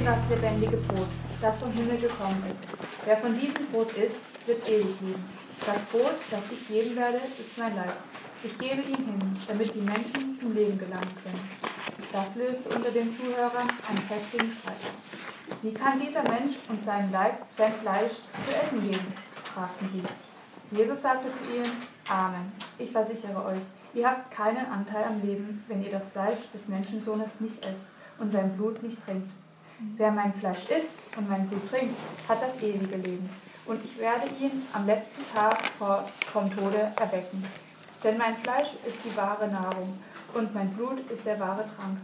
bin das lebendige Brot, das vom Himmel gekommen ist. Wer von diesem Brot isst, wird ewig leben. Das Brot, das ich geben werde, ist mein Leib. Ich gebe ihn hin, damit die Menschen zum Leben gelangen können. Das löste unter den Zuhörern einen heftigen Streit. Wie kann dieser Mensch uns sein Leib, sein Fleisch zu essen geben? fragten sie. Jesus sagte zu ihnen, Amen. Ich versichere euch, ihr habt keinen Anteil am Leben, wenn ihr das Fleisch des Menschensohnes nicht esst und sein Blut nicht trinkt. Wer mein Fleisch isst und mein Blut trinkt, hat das ewige Leben. Und ich werde ihn am letzten Tag vom Tode erwecken. Denn mein Fleisch ist die wahre Nahrung und mein Blut ist der wahre Trank.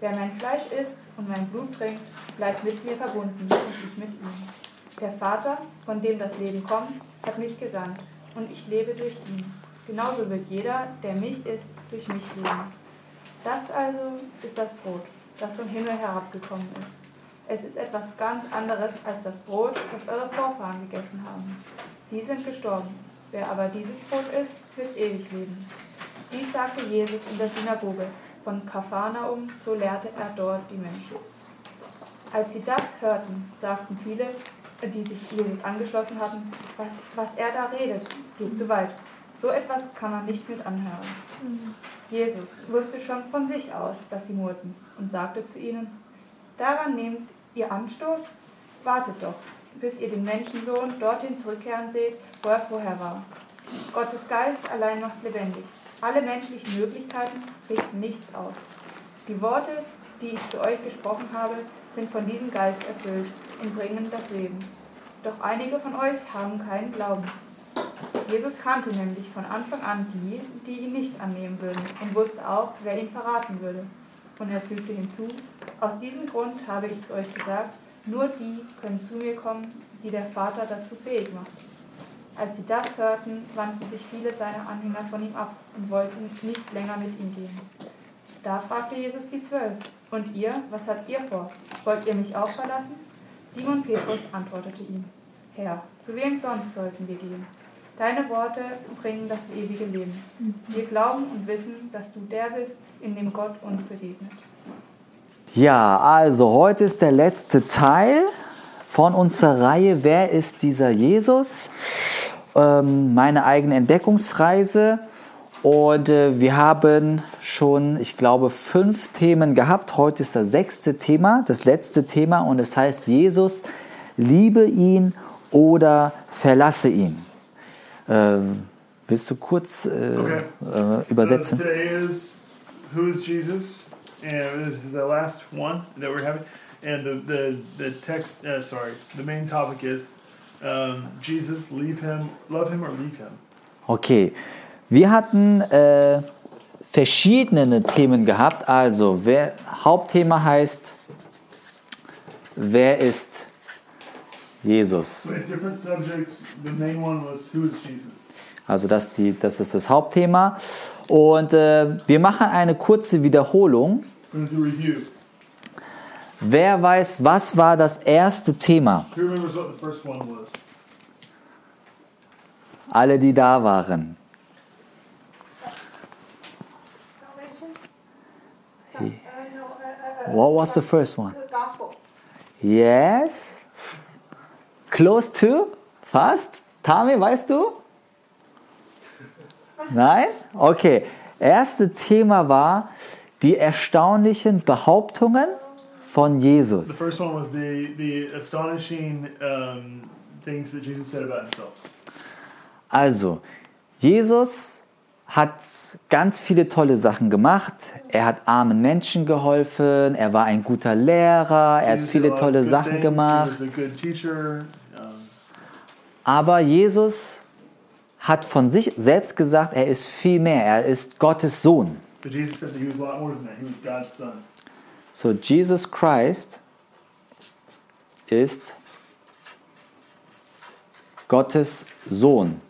Wer mein Fleisch isst und mein Blut trinkt, bleibt mit mir verbunden und ich mit ihm. Der Vater, von dem das Leben kommt, hat mich gesandt und ich lebe durch ihn. Genauso wird jeder, der mich isst, durch mich leben. Das also ist das Brot, das vom Himmel herabgekommen ist. Es ist etwas ganz anderes als das Brot, das eure Vorfahren gegessen haben. Sie sind gestorben. Wer aber dieses Brot isst, wird ewig leben. Dies sagte Jesus in der Synagoge. Von Kapharnaum, so lehrte er dort die Menschen. Als sie das hörten, sagten viele, die sich Jesus angeschlossen hatten, was, was er da redet, geht zu weit. So etwas kann man nicht mit anhören. Jesus wusste schon von sich aus, dass sie murrten und sagte zu ihnen, daran nehmt ihr Anstoß, wartet doch, bis ihr den Menschensohn dorthin zurückkehren seht, wo er vorher war. Gottes Geist allein macht lebendig. Alle menschlichen Möglichkeiten richten nichts aus. Die Worte, die ich zu euch gesprochen habe, sind von diesem Geist erfüllt und bringen das Leben. Doch einige von euch haben keinen Glauben. Jesus kannte nämlich von Anfang an die, die ihn nicht annehmen würden und wusste auch, wer ihn verraten würde. Und er fügte hinzu, aus diesem Grund habe ich zu euch gesagt, nur die können zu mir kommen, die der Vater dazu fähig macht. Als sie das hörten, wandten sich viele seiner Anhänger von ihm ab und wollten nicht länger mit ihm gehen. Da fragte Jesus die Zwölf, und ihr, was habt ihr vor? Wollt ihr mich auch verlassen? Simon Petrus antwortete ihm, Herr, zu wem sonst sollten wir gehen? Deine Worte bringen das ewige Leben. Wir glauben und wissen, dass du der bist, in dem Gott uns begegnet. Ja, also heute ist der letzte Teil von unserer Reihe Wer ist dieser Jesus? Ähm, meine eigene Entdeckungsreise. Und äh, wir haben schon, ich glaube, fünf Themen gehabt. Heute ist das sechste Thema, das letzte Thema. Und es heißt, Jesus, liebe ihn oder verlasse ihn. Äh, willst du kurz äh, Okay. äh, übersetzen? Uh, today is who is Jesus, and this is the last one that we're having. And the the, the text, uh, sorry, the main topic is um, Jesus. Leave him, love him or leave him. Okay, wir hatten äh, verschiedene Themen gehabt. Also, wer, Hauptthema heißt, wer ist Jesus? Also, das, die, das ist das Hauptthema. Und äh, wir machen eine kurze Wiederholung. Wer weiß, was war das erste Thema? Alle, die da waren. What was the first one? Yes. Close to? Fast? Tami, weißt du? Nein? Okay. Erste Thema war die erstaunlichen Behauptungen von The Jesus. first one was the the astonishing um, things that Jesus said about himself. Also, Jesus hat ganz viele tolle Sachen gemacht. Er hat armen Menschen geholfen. Er war ein guter Lehrer. Er hat viele tolle Sachen gemacht. He was a good teacher. Um, Aber Jesus hat von sich selbst gesagt, er ist viel mehr. Er ist Gottes Sohn. So Jesus Christ ist Gottes Sohn.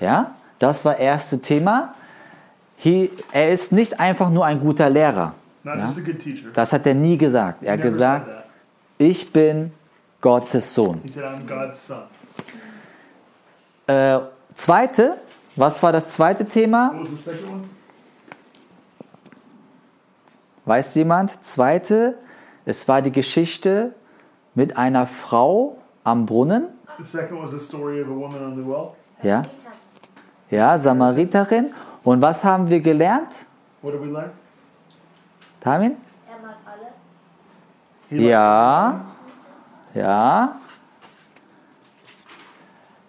Ja, das war erste Thema. He, er ist nicht einfach nur ein guter Lehrer. Ja? Das hat er nie gesagt. Er hat gesagt, ich bin Gottes Sohn. He said, I'm God's son. Äh, zweite, was war das zweite Thema? Weiß jemand? Zweite, Es war die Geschichte mit einer Frau am Brunnen. The second was the story of a woman on the well. Ja, ja Samariterin. Und was haben wir gelernt? What did we learn? Tamin? Er Ja, ja.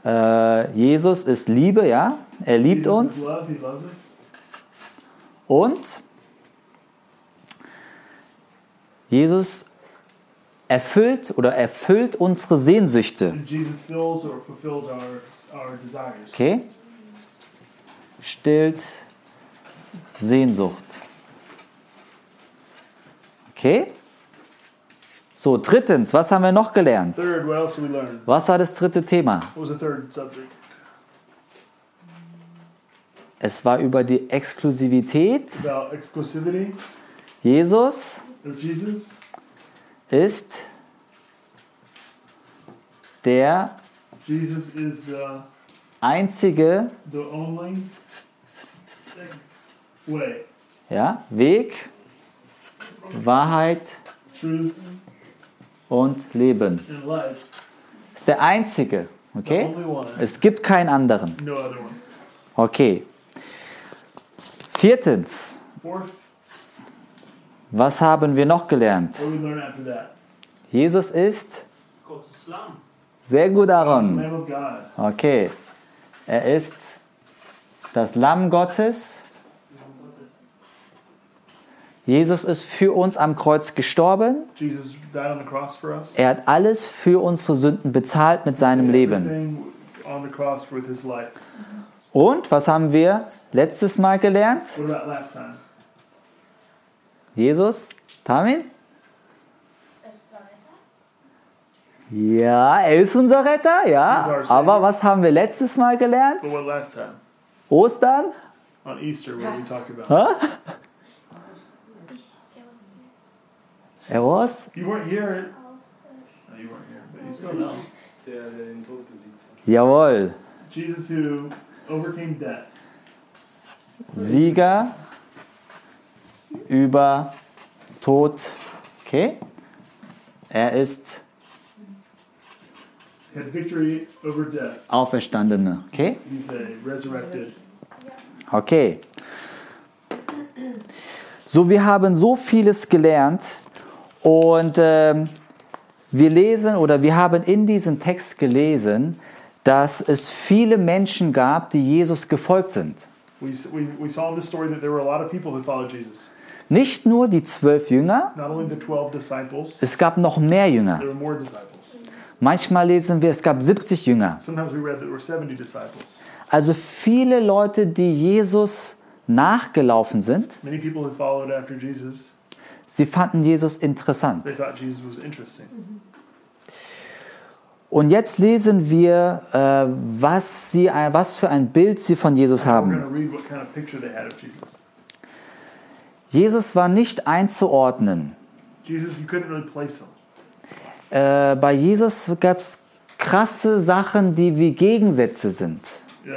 Äh, Jesus ist Liebe, ja. Er liebt Jesus uns. love. Und Jesus erfüllt oder erfüllt unsere Sehnsüchte. Okay? Stillt Sehnsucht. Okay? So, drittens, was haben wir noch gelernt? Third, what else did we learn? Was war das dritte Thema? What was the third subject? Es war über die Exklusivität. About exclusivity Jesus Jesus. ist der Jesus is the einzige the only way, ja, Weg, Wahrheit truth, und Leben. Ist der einzige. Okay? Es gibt keinen anderen. Okay. Viertens, was haben wir noch gelernt? Jesus ist sehr gut, Aaron. Okay. Er ist das Lamm Gottes. Jesus ist für uns am Kreuz gestorben. Er hat alles für unsere Sünden bezahlt mit seinem Leben. Und was haben wir letztes Mal gelernt? Jesus, Tamin? Ja, er ist unser Retter, ja. Aber was haben wir letztes Mal gelernt? Ostern? On Easter, what we talk about? Ich, er war was? You weren't here. No, you weren't here, but you still know. Der, der den Tod besiegt hat. Jawohl. Jesus who overcame death. Sieger über Tod. Okay? Er ist had victory over death. Auferstandene. Okay? He's a resurrected. Okay. So, wir haben so vieles gelernt und ähm, wir lesen oder wir haben in diesem Text gelesen, dass es viele Menschen gab, die Jesus gefolgt sind. We, we, we saw in this story that there were a lot of people who followed Jesus. Nicht nur die zwölf Jünger, Not only the 12 disciples, es gab noch mehr Jünger. there were more disciples. Manchmal lesen wir, es gab 70 Jünger. Sometimes we read that there were 70 disciples. Also viele Leute, die Jesus nachgelaufen sind, sie fanden Jesus interessant. interesting. Und jetzt lesen wir, äh, was, sie, was für ein Bild sie von Jesus haben. Jesus. War nicht einzuordnen. Äh, bei Jesus gab es krasse Sachen, die wie Gegensätze sind. Je-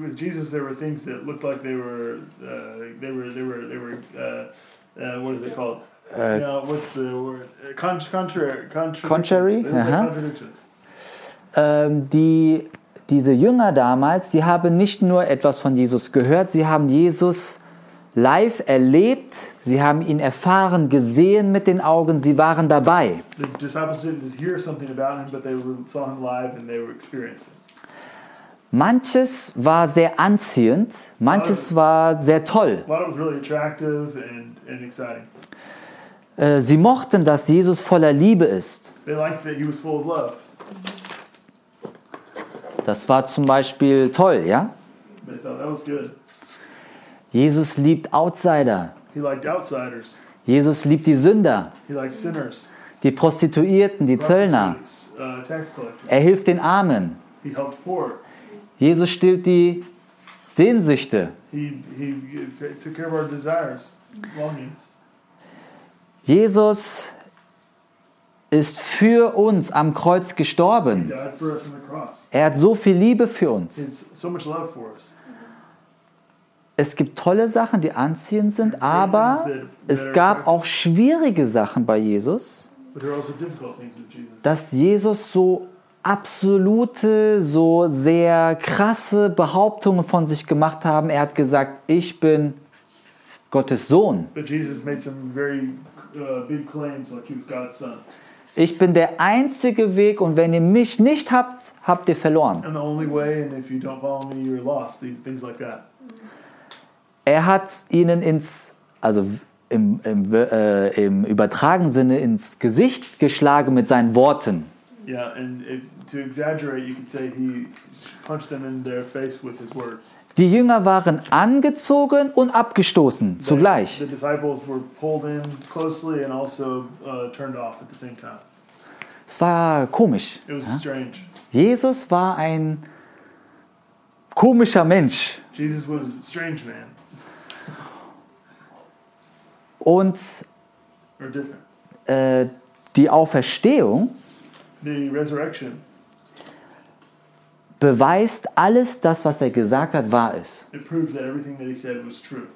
with Jesus, there were things that looked like they were, uh, they were, they were, they were. Uh, uh, what are they called? Äh, no, what's the word? Uh, con- contrary, contradictions. Contrary? Aha. contradictions. ähm, die, diese Jünger damals, die haben nicht nur etwas von Jesus gehört, sie haben Jesus live erlebt, sie haben ihn erfahren, gesehen mit den Augen, sie waren dabei. The disciples didn't hear something about him, but they saw him live and they were experiencing. Manches war sehr anziehend, manches war sehr toll. Äh, Sie mochten, dass Jesus voller Liebe ist. Das war zum Beispiel toll, ja? Jesus liebt Outsider. Jesus liebt die Sünder, die Prostituierten, die Zöllner. Uh. Er hilft den Armen. He helped poor. Jesus stillt die Sehnsüchte. Jesus ist für uns am Kreuz gestorben. Er hat so viel Liebe für uns. Es gibt tolle Sachen, die anziehend sind, aber es gab auch schwierige Sachen bei Jesus, also Jesus. dass Jesus so absolute, so sehr krasse Behauptungen von sich gemacht haben. Er hat gesagt, ich bin Gottes Sohn. Very uh, claims, like. Ich bin der einzige Weg und wenn ihr mich nicht habt, habt ihr verloren. Way, me, lost. Like. Er hat ihnen ins, also im, im, äh, im übertragenen Sinne ins Gesicht geschlagen mit seinen Worten. Yeah, and if, to exaggerate, you could say he punched them in their face with his words. Die Jünger waren angezogen und abgestoßen The- zugleich. The disciples were pulled in closely and also uh, turned off at the same time. Es war komisch. It was Ja? strange. Jesus war ein komischer Mensch. Jesus was a strange man Und äh, die Auferstehung The resurrection, beweist alles das, was er gesagt hat, wahr ist. it proved that everything that he said was true.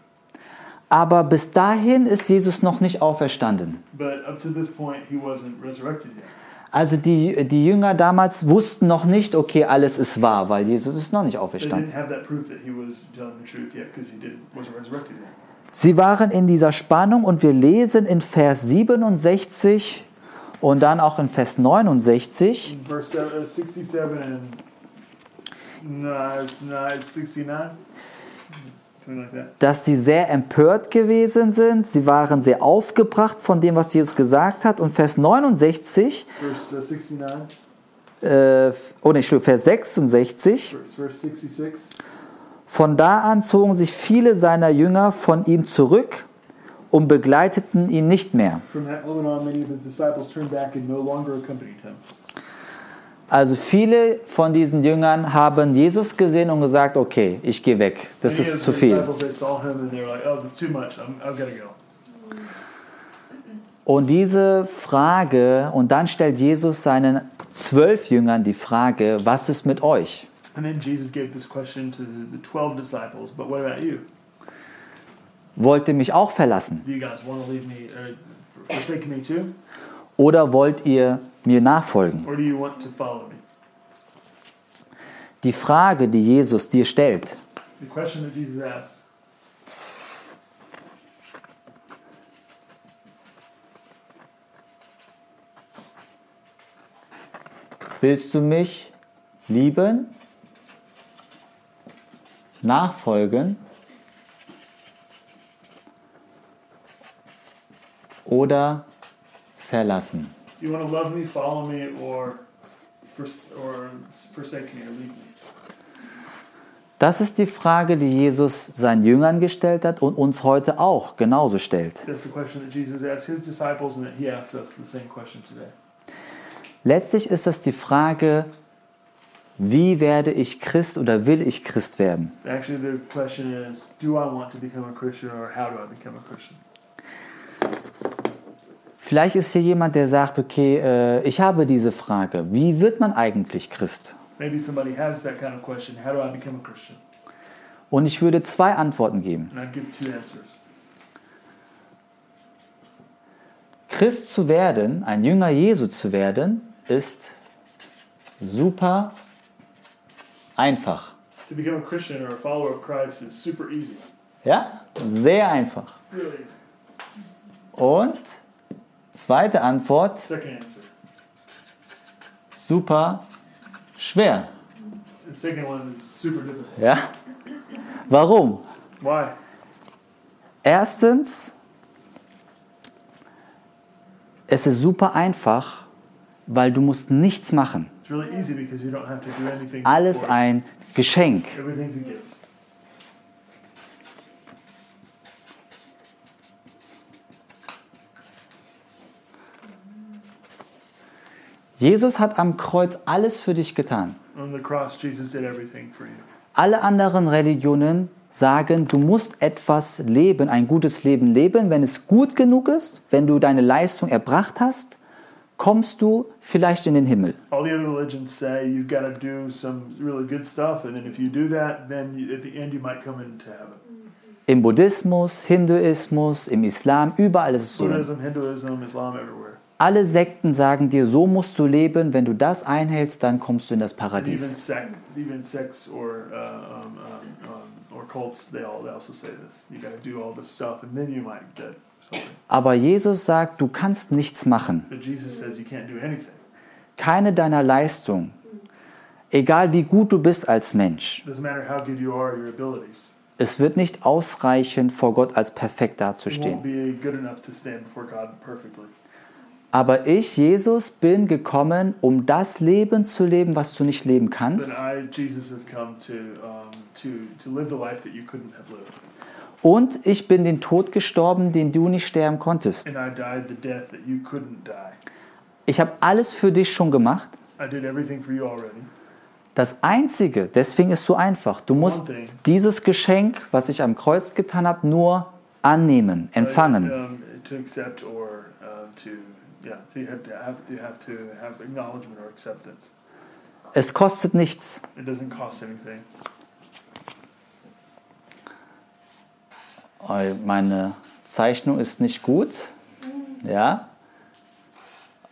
Aber bis dahin ist Jesus noch nicht auferstanden. But up to this point, he wasn't resurrected yet. Also die, die Jünger damals wussten noch nicht, okay, alles ist wahr, weil Jesus ist noch nicht auferstanden. Sie waren in dieser Spannung und wir lesen in Vers 67 und dann auch in Vers 69, In verse se- uh, 67 and no, it's not, it's 69, something like that. dass sie sehr empört gewesen sind. Sie waren sehr aufgebracht von dem, was Jesus gesagt hat. Und Vers 69, Verse uh, 69, äh, oh Vers 66, verse, verse 66. von da an zogen sich viele seiner Jünger von ihm zurück und begleiteten ihn nicht mehr. Also viele von diesen Jüngern haben Jesus gesehen und gesagt, okay, ich gehe weg, das ist zu viel. oh. Und diese Frage, und dann stellt Jesus seinen zwölf Jüngern die Frage, was ist mit euch? And then Jesus gave this question to the, the 12 disciples, but what about you? Wollt ihr mich auch verlassen? Too? Oder wollt ihr mir nachfolgen? Die Frage, die Jesus dir stellt, willst du mich lieben, nachfolgen oder verlassen? Do you want to love me, follow me, or, fors- or forsake me, or leave me? Das ist die Frage, die Jesus seinen Jüngern gestellt hat und uns heute auch genauso stellt. Letztlich ist das die Frage, wie werde ich Christ oder will ich Christ werden? Actually, the question is, do I want to become a Christian, or how do I become a Christian? Vielleicht ist hier jemand, der sagt, okay, äh, ich habe diese Frage, wie wird man eigentlich Christ? Maybe somebody has that kind of question. How do I become a Christian? Und ich würde zwei Antworten geben. And I'd give two answers. Christ zu werden, ein Jünger Jesu zu werden, ist super einfach. To become a Christian or a follower of Christ is super easy. Ja? Sehr einfach. Really easy. Und zweite Antwort, Second answer. super schwer. The second one is super difficult. Ja? Warum? Why? Erstens, es ist super einfach, weil du musst nichts machen. Really. Alles ein Geschenk. Everything's a gift. Jesus hat am Kreuz alles für dich getan. On the cross, Jesus did everything for you. Alle anderen Religionen sagen, du musst etwas leben, ein gutes Leben leben. Wenn es gut genug ist, wenn du deine Leistung erbracht hast, kommst du vielleicht in den Himmel. All the other religions say you've got to do some really good stuff, and then if you do that, then you, at the end you might come into heaven. Im Buddhismus, Hinduismus, im Islam, überall ist es so. Buddhism, Hinduism, Islam, everywhere. Alle Sekten sagen dir, so musst du leben. Wenn du das einhältst, dann kommst du in das even Paradies. sect, even sects or uh, um, um, um, or cults, they all they also say this. You got to do all this stuff, and then you might get something. Aber Jesus sagt, du kannst nichts machen. But Jesus says you can't do anything. Keine deiner Leistung. Egal wie gut du bist als Mensch. Doesn't matter how good you are, your abilities. Es wird nicht ausreichen, vor Gott als perfekt You won't dazustehen. be good enough to stand before God perfectly. Aber ich, Jesus, bin gekommen, um das Leben zu leben, was du nicht leben But kannst. Und ich bin den Tod gestorben, den du nicht sterben konntest. Ich habe alles für dich schon gemacht. Das Einzige, deswegen ist es so einfach, du musst dieses Geschenk, was ich am Kreuz getan habe, nur annehmen, empfangen. Um, yeah, to have to have, you have to have acknowledgement or acceptance. Es kostet nichts. It doesn't cost anything. Meine Zeichnung ist nicht gut. Ja?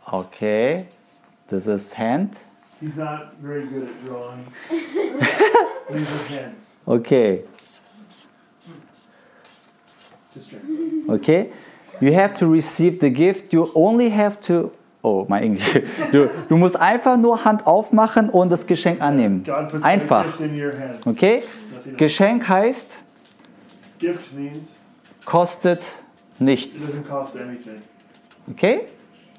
Okay. Das ist Hand. He's not very good at drawing. These are hands. Okay. Okay. You have to receive the gift. You only have to. Oh, mein Englisch. Du, du musst einfach nur Hand aufmachen und das Geschenk annehmen. Einfach. Okay? Geschenk heißt, Gift means kostet nichts. Okay?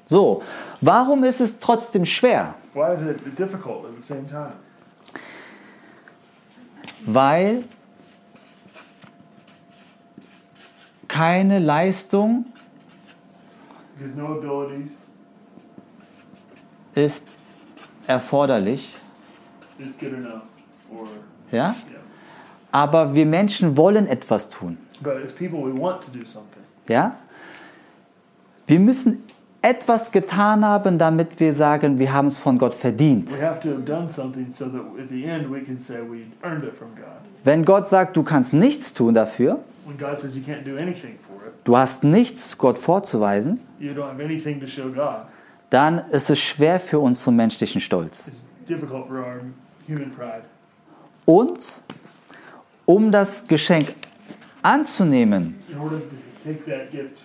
So. Warum ist es trotzdem schwer? Why is it difficult at the same time? Weil keine Leistung no ist erforderlich. or Ja? yeah. Aber wir Menschen wollen etwas tun. People. Ja? Wir müssen etwas getan haben, damit wir sagen, wir haben es von Gott verdient. So. Wenn Gott sagt, du kannst nichts tun dafür, When God says you can't do anything for it, du hast nichts Gott vorzuweisen, you don't have anything to show God. dann ist es schwer für unseren menschlichen Stolz. It's difficult for our human pride. Und um das Geschenk anzunehmen, In order to take that gift,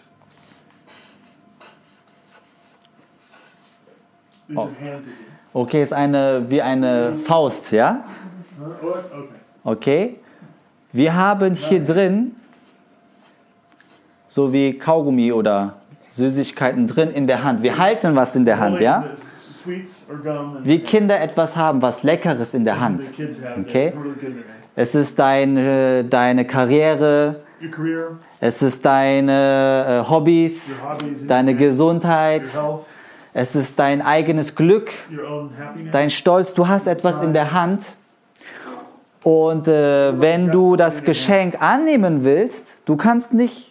these Oh. okay, ist eine wie eine Faust, ja? Okay. Wir haben hier drin so wie Kaugummi oder Süßigkeiten drin in der Hand. Wir halten was in der Hand, ja? Wie Kinder etwas haben, was Leckeres in der and Hand. Okay. hand. Es ist deine, deine Karriere, es ist deine äh, Hobbys, deine Gesundheit, es ist dein eigenes Glück, dein Stolz. Du hast etwas in der Hand. Und äh, wenn du das Geschenk annehmen willst, du kannst nicht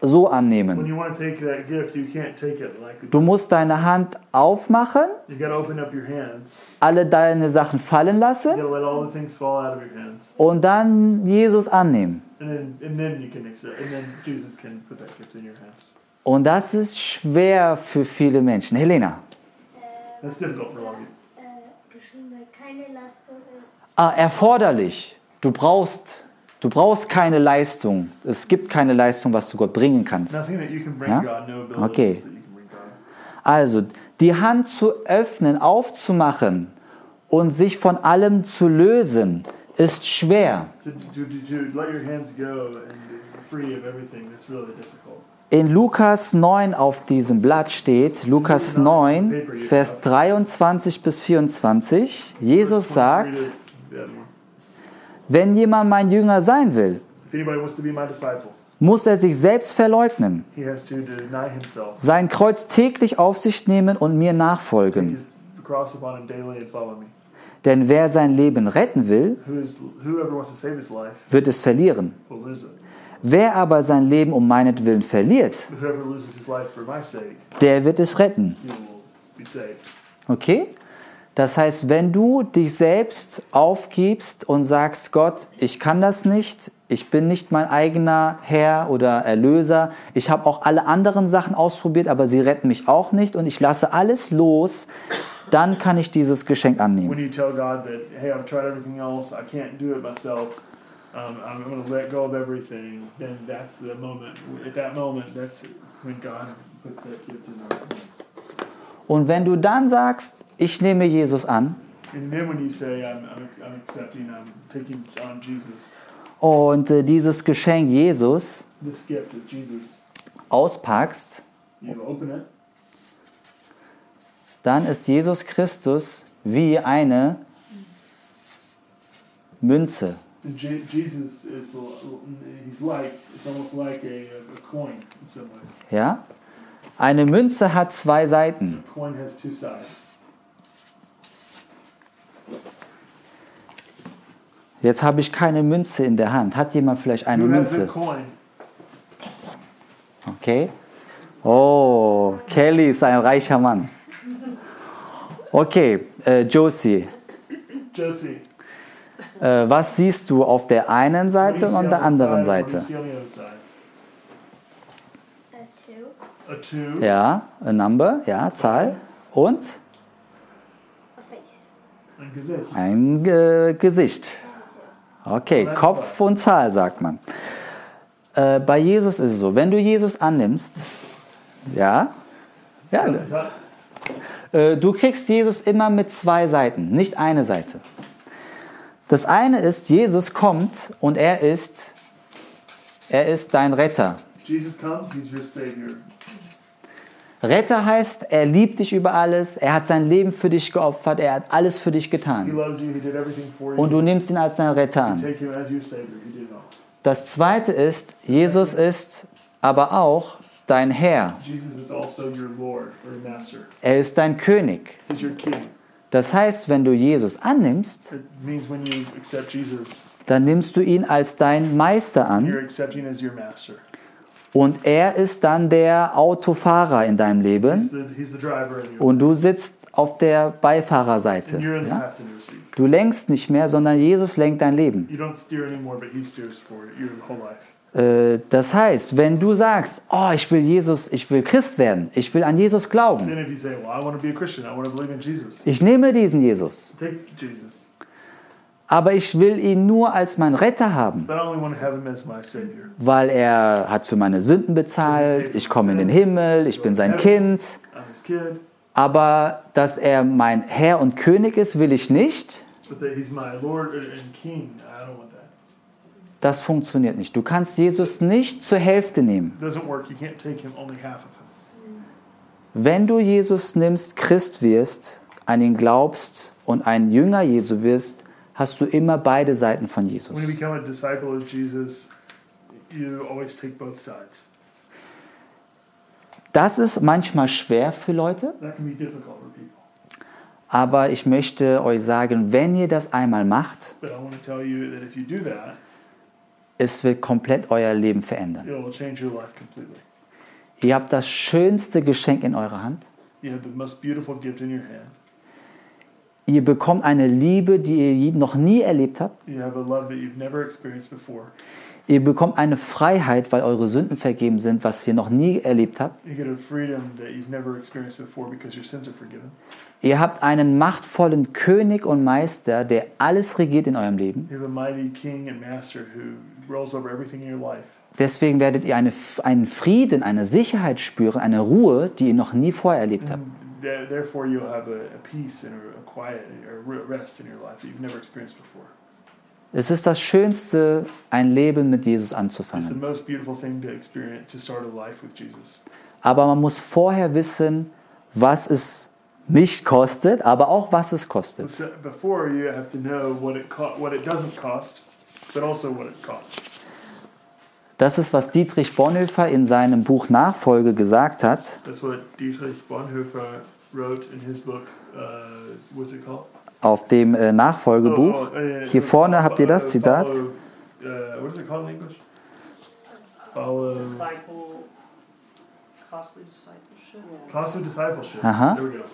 so When annehmen. you want to take that gift, you can't take it like Du musst deine Hand aufmachen, you got to open up your hands. alle deine Sachen fallen You lassen got to let all the things fall out of your hands, und dann Jesus annehmen. and then and then you can accept, and then Jesus can put that gift in your hands. Und das ist schwer für viele Menschen. Helena, Äh, That's difficult for a lot of people. äh, ah, erforderlich. Du brauchst, du brauchst keine Leistung. Es gibt keine Leistung, was du Gott bringen kannst. Ja? Okay. Also, die Hand zu öffnen, aufzumachen und sich von allem zu lösen, ist schwer. In Lukas 9 auf diesem Blatt steht, Lukas 9, Vers 23 bis 24, Jesus Verse 23 sagt, wenn jemand mein Jünger sein will, muss er sich selbst verleugnen, sein Kreuz täglich auf sich nehmen und mir nachfolgen. Denn wer sein Leben retten will, wird es verlieren. Wer aber sein Leben um meinetwillen verliert, der wird es retten. Okay? Das heißt, wenn du dich selbst aufgibst und sagst, Gott, ich kann das nicht, ich bin nicht mein eigener Herr oder Erlöser, ich habe auch alle anderen Sachen ausprobiert, aber sie retten mich auch nicht und ich lasse alles los, dann kann ich dieses Geschenk When annehmen. you tell God that, hey, I've tried everything else, I can't do it myself, um, I'm going to let go of everything, then that's the moment. At that moment, that's when God puts that gift in our hands. Und wenn du dann sagst, ich nehme Jesus an say, I'm, I'm, I'm Jesus, und äh, dieses Geschenk Jesus this gift of Jesus, auspackst, dann ist Jesus Christus wie eine Münze. Jesus is, like, it's like a, a. Ja? Eine Münze hat zwei Seiten. A coin has two sides. Jetzt habe ich keine Münze in der Hand. Hat jemand vielleicht eine a Münze? coin? Okay. Oh, Kelly ist ein reicher Mann. Okay, äh, Josie, Josie. äh, was siehst du auf der einen Seite you und auf on der anderen Seite? you? A two. A two. Ja, a number, ja, Zahl. Und A face. Ein Gesicht. ein Ge Gesicht. Okay, Kopf und Zahl sagt man. Äh, bei Jesus ist es so, wenn du Jesus annimmst, ja, ja, Äh, Du kriegst Jesus immer mit zwei Seiten, nicht eine Seite. Das eine ist, Jesus kommt und er ist, er ist dein Retter. Jesus comes, he's your savior. Retter heißt, er liebt dich über alles, er hat sein Leben für dich geopfert, er hat alles für dich getan. Und du nimmst ihn als dein Retter an. Das zweite ist, Jesus ist aber auch dein Herr. Also. Er ist dein König. Das heißt, wenn du Jesus annimmst, dann nimmst du ihn als dein Meister an. Und er ist dann der Autofahrer in deinem He's Leben the, he's the in your und du sitzt auf der Beifahrerseite. the Ja? Du lenkst nicht mehr, sondern Jesus lenkt dein Leben. Anymore. Äh, Das heißt, wenn du sagst, oh, ich will Jesus, ich will Christ werden, ich will an Jesus glauben, say, Well, Jesus, ich nehme diesen Jesus, Jesus. Aber ich will ihn nur als mein Retter haben, weil er hat für meine Sünden bezahlt, ich komme in den Himmel, ich bin sein Kind, aber dass er mein Herr und König ist, will ich nicht. but that he's my Lord and King. I don't want that. Das funktioniert nicht. Du kannst Jesus nicht zur Hälfte nehmen. Wenn du Jesus nimmst, Christ wirst, an ihn glaubst und ein Jünger Jesu wirst, hast du immer beide Seiten von When you Jesus. become a disciple of Jesus, you always take both sides. Das ist manchmal schwer für Leute, aber ich möchte euch sagen, wenn ihr das einmal macht, But I want to tell you that if you do that, es wird komplett euer Leben verändern. it will change your life completely. Ihr habt das schönste Geschenk in eurer Hand. You have the most beautiful gift in your hand. Ihr bekommt eine Liebe, die ihr noch nie erlebt habt. Ihr bekommt eine Freiheit, weil eure Sünden vergeben sind, was ihr noch nie erlebt habt. Ihr habt einen machtvollen König und Meister, der alles regiert in eurem Leben. Deswegen werdet ihr eine, einen Frieden, eine Sicherheit spüren, eine Ruhe, die ihr noch nie vorher erlebt habt. Th- therefore, you'll have a, a peace and a, a quiet or a rest in your life that you've never experienced before. Es ist das Schönste, ein Leben mit Jesus It's the anzufangen. most beautiful thing to experience to start a life with Jesus. Aber man muss vorher wissen, was es nicht kostet, aber auch was es kostet. So before you have to know what it co- what it doesn't cost, but also what it costs. Das ist, was Dietrich Bonhoeffer in seinem Buch Nachfolge gesagt hat. That's what Dietrich Bonhoeffer wrote in his book. Uh, what's it called? Auf dem äh, Nachfolgebuch. Oh, oh, äh, Hier vorne habt ihr das uh, Zitat. Follow, uh, what is it called in English? Follow. Disciple, costly discipleship. Costly discipleship. Aha. There we go.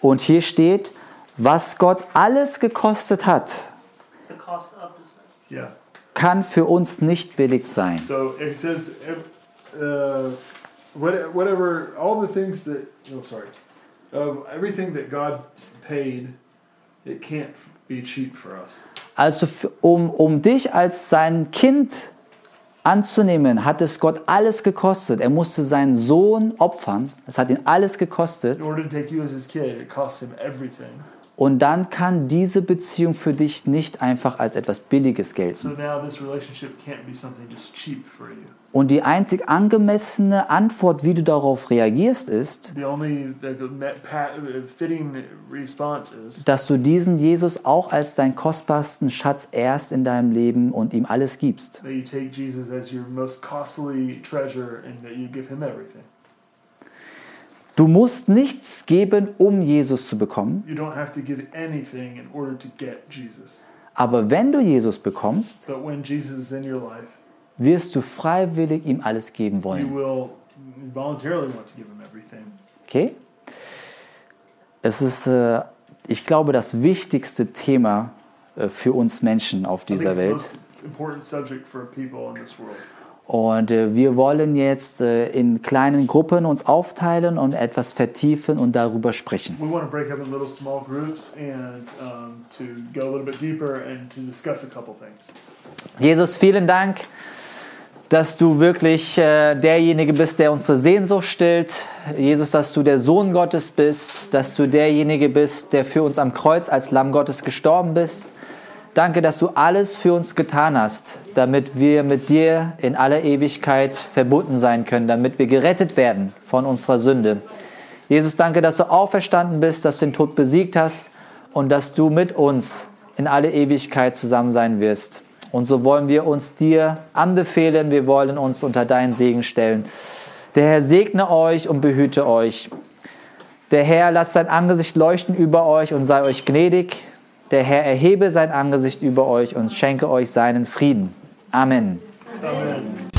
Und hier steht, was Gott alles gekostet hat, The cost of sacrifice. Yeah. Kann für uns nicht billig sein. So it says, uh, what- whatever, all the things that, no, sorry, of everything that God paid, it can't be cheap for us. Also um, um dich als sein Kind anzunehmen, hat es Gott alles gekostet. Er musste seinen Sohn opfern. Es hat ihn alles gekostet. In order to take you as his kid, it costs him everything. Und dann kann diese Beziehung für dich nicht einfach als etwas Billiges So gelten. now this relationship can't be something just cheap for you. Und die einzig angemessene Antwort, wie du darauf reagierst, ist, The only the met- pa- fitting response is dass du diesen Jesus auch als deinen kostbarsten Schatz erst in deinem Leben und ihm alles gibst. that you take Jesus as your most costly treasure and that you give him everything. Du musst nichts geben, um Jesus zu bekommen, You don't have to give anything in order to get Jesus. aber wenn du Jesus bekommst, Jesus life, wirst du freiwillig ihm alles geben you wollen. will voluntarily want to give him everything. Okay? Es ist, äh, ich glaube, das wichtigste Thema äh, für uns Menschen auf dieser Welt. Und äh, wir wollen jetzt äh, in kleinen Gruppen uns aufteilen und etwas vertiefen und darüber sprechen. We want to break up in little small groups and um, to go a little bit deeper and to discuss a couple things. Jesus, vielen Dank, dass du wirklich äh, derjenige bist, der unsere Sehnsucht stillt. Jesus, dass du der Sohn Gottes bist, dass du derjenige bist, der für uns am Kreuz als Lamm Gottes gestorben bist. Danke, dass du alles für uns getan hast, damit wir mit dir in aller Ewigkeit verbunden sein können, damit wir gerettet werden von unserer Sünde. Jesus, danke, dass du auferstanden bist, dass du den Tod besiegt hast und dass du mit uns in alle Ewigkeit zusammen sein wirst. Und so wollen wir uns dir anbefehlen, wir wollen uns unter deinen Segen stellen. Der Herr segne euch und behüte euch. Der Herr lasst sein Angesicht leuchten über euch und sei euch gnädig. Der Herr erhebe sein Angesicht über euch und schenke euch seinen Frieden. Amen. Amen.